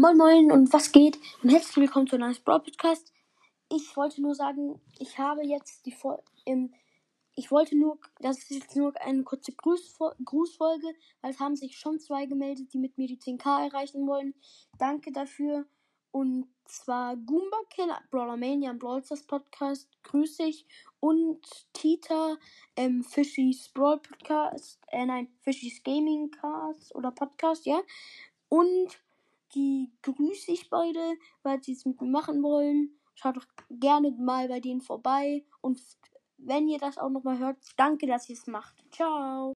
Moin Moin und was geht? Und herzlich willkommen zu einem Brawl Podcast. Ich wollte nur sagen, ich habe jetzt die Vol im ich wollte nur, das ist jetzt nur eine kurze Grußvo Grußfolge, weil es haben sich schon zwei gemeldet, die mit mir die 10k erreichen wollen. Danke dafür. Und zwar Goomba Killer, Brawlermania und Brawlstars Podcast, grüße ich. Und Tita, ähm, Fishy's Brawl Podcast, äh, nein, Fishy's Gaming Cast oder Podcast, ja. Und die grüße ich beide, weil sie es mit mir machen wollen. Schaut doch gerne mal bei denen vorbei. Und wenn ihr das auch nochmal hört, danke, dass ihr es macht. Ciao.